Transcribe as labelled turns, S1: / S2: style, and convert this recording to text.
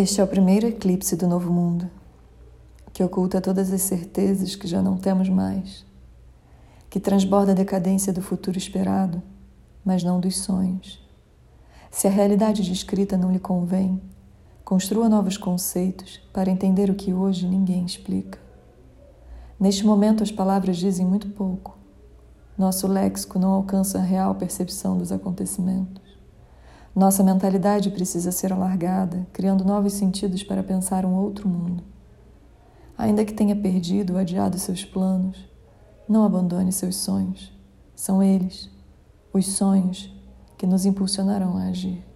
S1: Este é o primeiro eclipse do novo mundo, que oculta todas as certezas que já não temos mais, que transborda a decadência do futuro esperado, mas não dos sonhos. Se a realidade descrita não lhe convém, construa novos conceitos para entender o que hoje ninguém explica. Neste momento, as palavras dizem muito pouco. Nosso léxico não alcança a real percepção dos acontecimentos. Nossa mentalidade precisa ser alargada, criando novos sentidos para pensar um outro mundo. Ainda que tenha perdido ou adiado seus planos, não abandone seus sonhos. São eles, os sonhos, que nos impulsionarão a agir.